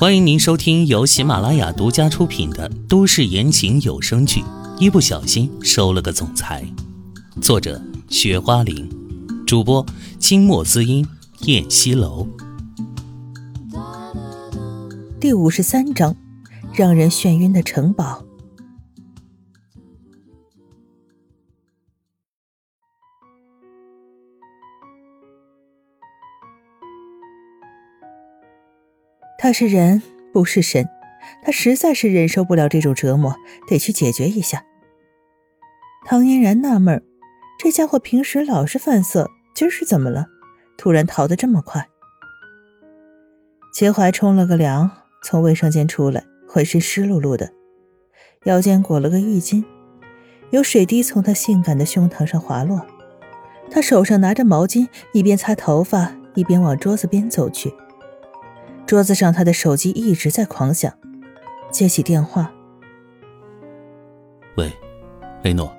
欢迎您收听由喜马拉雅独家出品的都市言情有声剧《一不小心收了个总裁》，作者：雪花玲，主播：清墨滋音、燕西楼。第五十三章，让人眩晕的城堡。他是人，不是神，他实在是忍受不了这种折磨，得去解决一下。唐嫣然纳闷这家伙平时老是犯色，今儿是怎么了？突然逃得这么快。秦淮冲了个凉，从卫生间出来，浑身湿漉漉的，腰间裹了个浴巾，有水滴从他性感的胸膛上滑落。他手上拿着毛巾，一边擦头发，一边往桌子边走去。桌子上，他的手机一直在狂响。接起电话：“喂，雷诺。”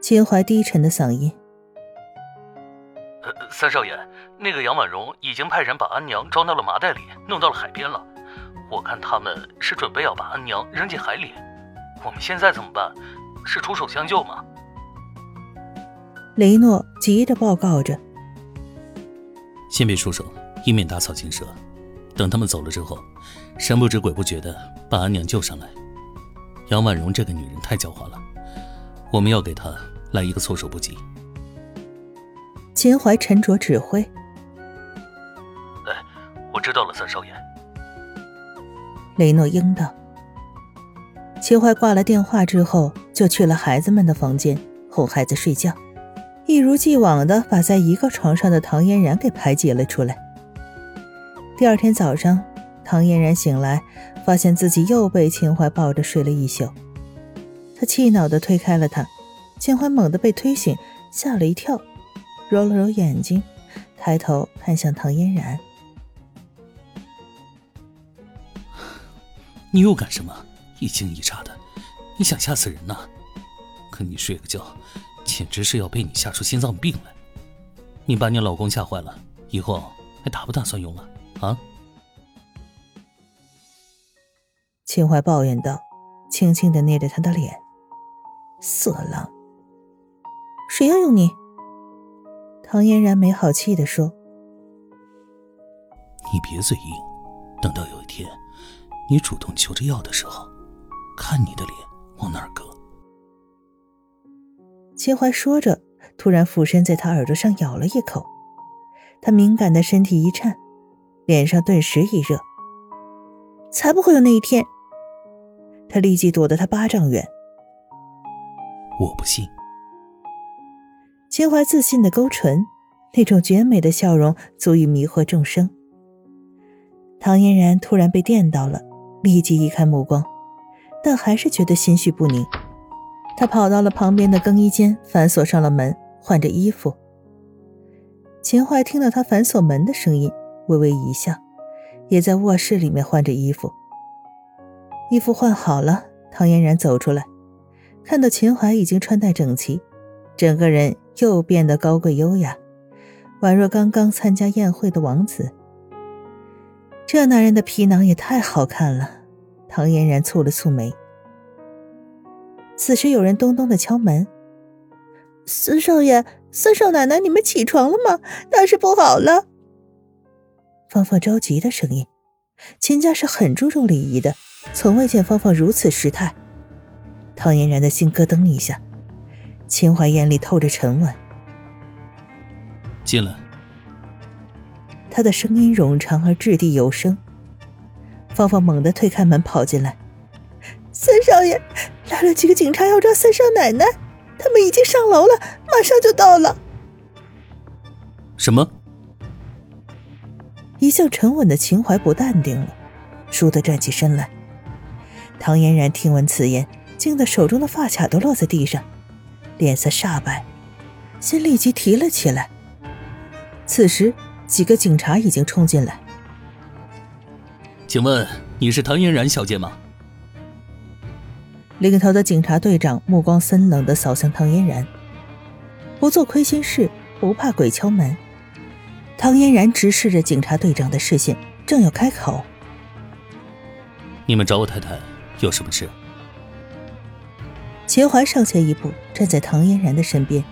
秦淮低沉的嗓音：“呃，三少爷，那个杨婉容已经派人把安娘装到了麻袋里，弄到了海边了。我看他们是准备要把安娘扔进海里。我们现在怎么办？是出手相救吗？”雷诺急着报告着：“先别出手。”以免打草惊蛇，等他们走了之后，神不知鬼不觉的把阿娘救上来。杨婉容这个女人太狡猾了，我们要给她来一个措手不及。秦淮沉着指挥：“哎，我知道了，三少爷。”雷诺应道。秦淮挂了电话之后，就去了孩子们的房间哄孩子睡觉，一如既往的把在一个床上的唐嫣然给排挤了出来。第二天早上，唐嫣然醒来，发现自己又被秦淮抱着睡了一宿。他气恼地推开了他，秦淮猛地被推醒，吓了一跳，揉了揉眼睛，抬头看向唐嫣然：“你又干什么？一惊一乍的，你想吓死人呐？跟你睡个觉，简直是要被你吓出心脏病来。你把你老公吓坏了，以后还打不打算用了？”啊！秦淮抱怨道，轻轻的捏着他的脸。色狼，谁要用你？唐嫣然没好气的说：“你别嘴硬，等到有一天你主动求着要的时候，看你的脸往哪儿搁。”秦淮说着，突然俯身在他耳朵上咬了一口，他敏感的身体一颤。脸上顿时一热，才不会有那一天！他立即躲得他八丈远。我不信。秦淮自信的勾唇，那种绝美的笑容足以迷惑众生。唐嫣然突然被电到了，立即移开目光，但还是觉得心绪不宁。她跑到了旁边的更衣间，反锁上了门，换着衣服。秦淮听到他反锁门的声音。微微一笑，也在卧室里面换着衣服。衣服换好了，唐嫣然走出来，看到秦淮已经穿戴整齐，整个人又变得高贵优雅，宛若刚刚参加宴会的王子。这男人的皮囊也太好看了，唐嫣然蹙了蹙眉。此时有人咚咚的敲门：“四少爷、孙少奶奶，你们起床了吗？大事不好了！”芳芳着急的声音，秦家是很注重礼仪的，从未见芳芳如此失态。唐嫣然的心咯噔一下，秦淮眼里透着沉稳。进来。他的声音冗长而掷地有声。芳芳猛地推开门跑进来：“三少爷，来了几个警察要抓三少奶奶，他们已经上楼了，马上就到了。”什么？一向沉稳的秦淮不淡定了，倏地站起身来。唐嫣然听闻此言，惊得手中的发卡都落在地上，脸色煞白，心立即提了起来。此时，几个警察已经冲进来。请问你是唐嫣然小姐吗？领头的警察队长目光森冷地扫向唐嫣然，不做亏心事，不怕鬼敲门。唐嫣然直视着警察队长的视线，正要开口：“你们找我太太有什么事？”秦淮上前一步，站在唐嫣然的身边，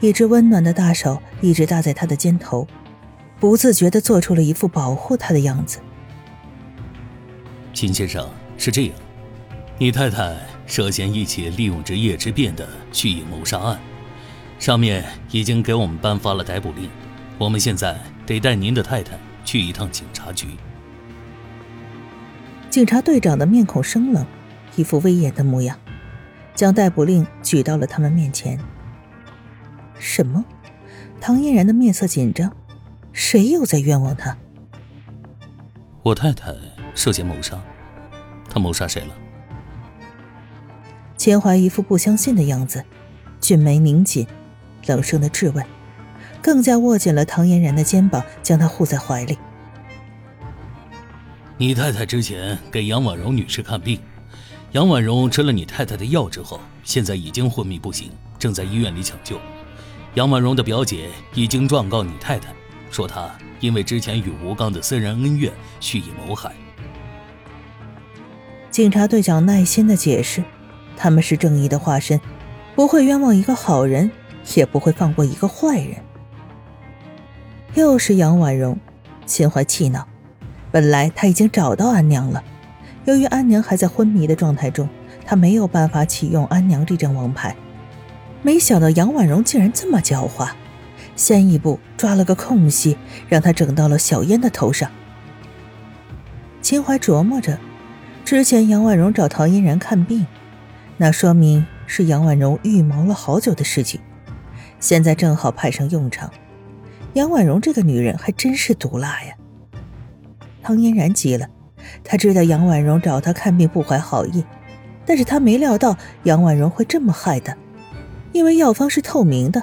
一只温暖的大手一直搭在他的肩头，不自觉地做出了一副保护他的样子。秦先生，是这样，你太太涉嫌一起利用职业之便的蓄意谋杀案，上面已经给我们颁发了逮捕令，我们现在得带您的太太去一趟警察局。警察队长的面孔生冷，一副威严的模样。将逮捕令举到了他们面前。什么？唐嫣然的面色紧张，谁又在冤枉他？我太太涉嫌谋杀，她谋杀谁了？钱怀一副不相信的样子，俊眉拧紧，冷声的质问，更加握紧了唐嫣然的肩膀，将她护在怀里。你太太之前给杨婉柔女士看病。杨婉容吃了你太太的药之后，现在已经昏迷不醒，正在医院里抢救。杨婉容的表姐已经状告你太太，说她因为之前与吴刚的私人恩怨，蓄意谋害。警察队长耐心的解释：“他们是正义的化身，不会冤枉一个好人，也不会放过一个坏人。”又是杨婉容，秦淮气恼。本来他已经找到安娘了。由于安娘还在昏迷的状态中，他没有办法启用安娘这张王牌。没想到杨婉容竟然这么狡猾，先一步抓了个空隙，让他整到了小烟的头上。秦淮琢磨着，之前杨婉容找陶嫣然看病，那说明是杨婉容预谋了好久的事情，现在正好派上用场。杨婉容这个女人还真是毒辣呀！唐嫣然急了。他知道杨婉容找他看病不怀好意，但是他没料到杨婉容会这么害他，因为药方是透明的，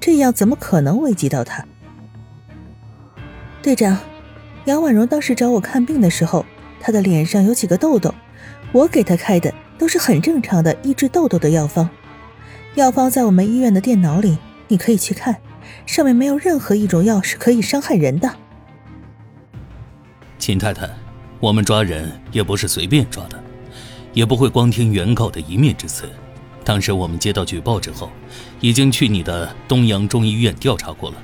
这样怎么可能危及到他？队长，杨婉容当时找我看病的时候，她的脸上有几个痘痘，我给她开的都是很正常的抑制痘痘的药方，药方在我们医院的电脑里，你可以去看，上面没有任何一种药是可以伤害人的。秦太太。我们抓人也不是随便抓的，也不会光听原告的一面之词。当时我们接到举报之后，已经去你的东阳中医院调查过了。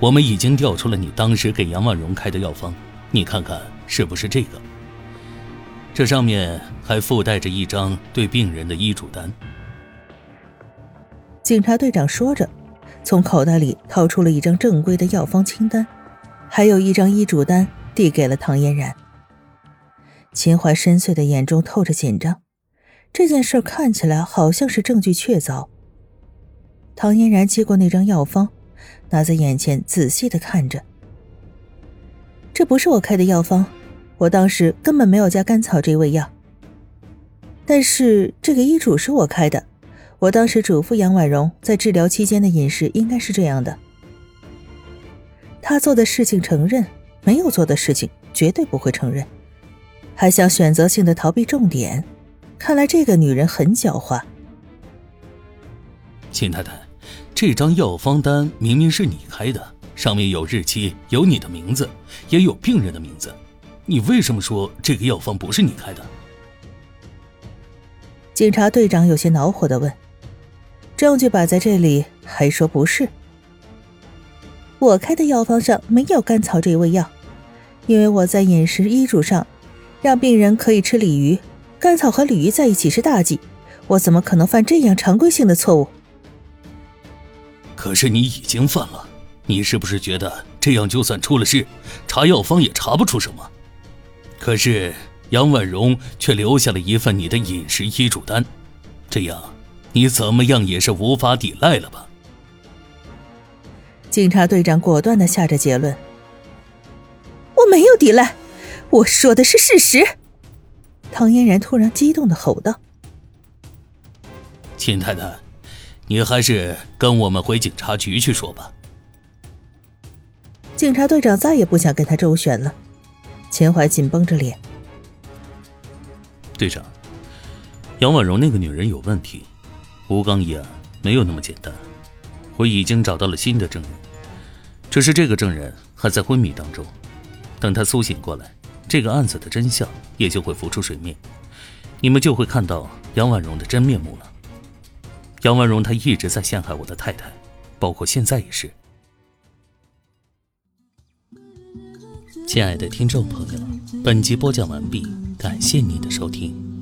我们已经调出了你当时给杨万荣开的药方，你看看是不是这个？这上面还附带着一张对病人的医嘱单。警察队长说着，从口袋里掏出了一张正规的药方清单，还有一张医嘱单，递给了唐嫣然。秦淮深邃的眼中透着紧张，这件事看起来好像是证据确凿。唐嫣然接过那张药方，拿在眼前仔细的看着。这不是我开的药方，我当时根本没有加甘草这味药。但是这个医嘱是我开的，我当时嘱咐杨婉容在治疗期间的饮食应该是这样的。他做的事情承认，没有做的事情绝对不会承认。还想选择性的逃避重点，看来这个女人很狡猾。秦太太，这张药方单明明是你开的，上面有日期，有你的名字，也有病人的名字，你为什么说这个药方不是你开的？警察队长有些恼火的问：“证据摆在这里，还说不是？我开的药方上没有甘草这味药，因为我在饮食医嘱上。”让病人可以吃鲤鱼，甘草和鲤鱼在一起是大忌，我怎么可能犯这样常规性的错误？可是你已经犯了，你是不是觉得这样就算出了事，查药方也查不出什么？可是杨婉容却留下了一份你的饮食医嘱单，这样你怎么样也是无法抵赖了吧？警察队长果断的下着结论：我没有抵赖。我说的是事实。唐嫣然突然激动的吼道：“秦太太，你还是跟我们回警察局去说吧。”警察队长再也不想跟他周旋了。秦淮紧绷着脸：“队长，杨婉容那个女人有问题，吴刚一案没有那么简单。我已经找到了新的证人，只是这个证人还在昏迷当中。”等他苏醒过来，这个案子的真相也就会浮出水面，你们就会看到杨婉容的真面目了。杨婉容她一直在陷害我的太太，包括现在也是。亲爱的听众朋友，本集播讲完毕，感谢您的收听。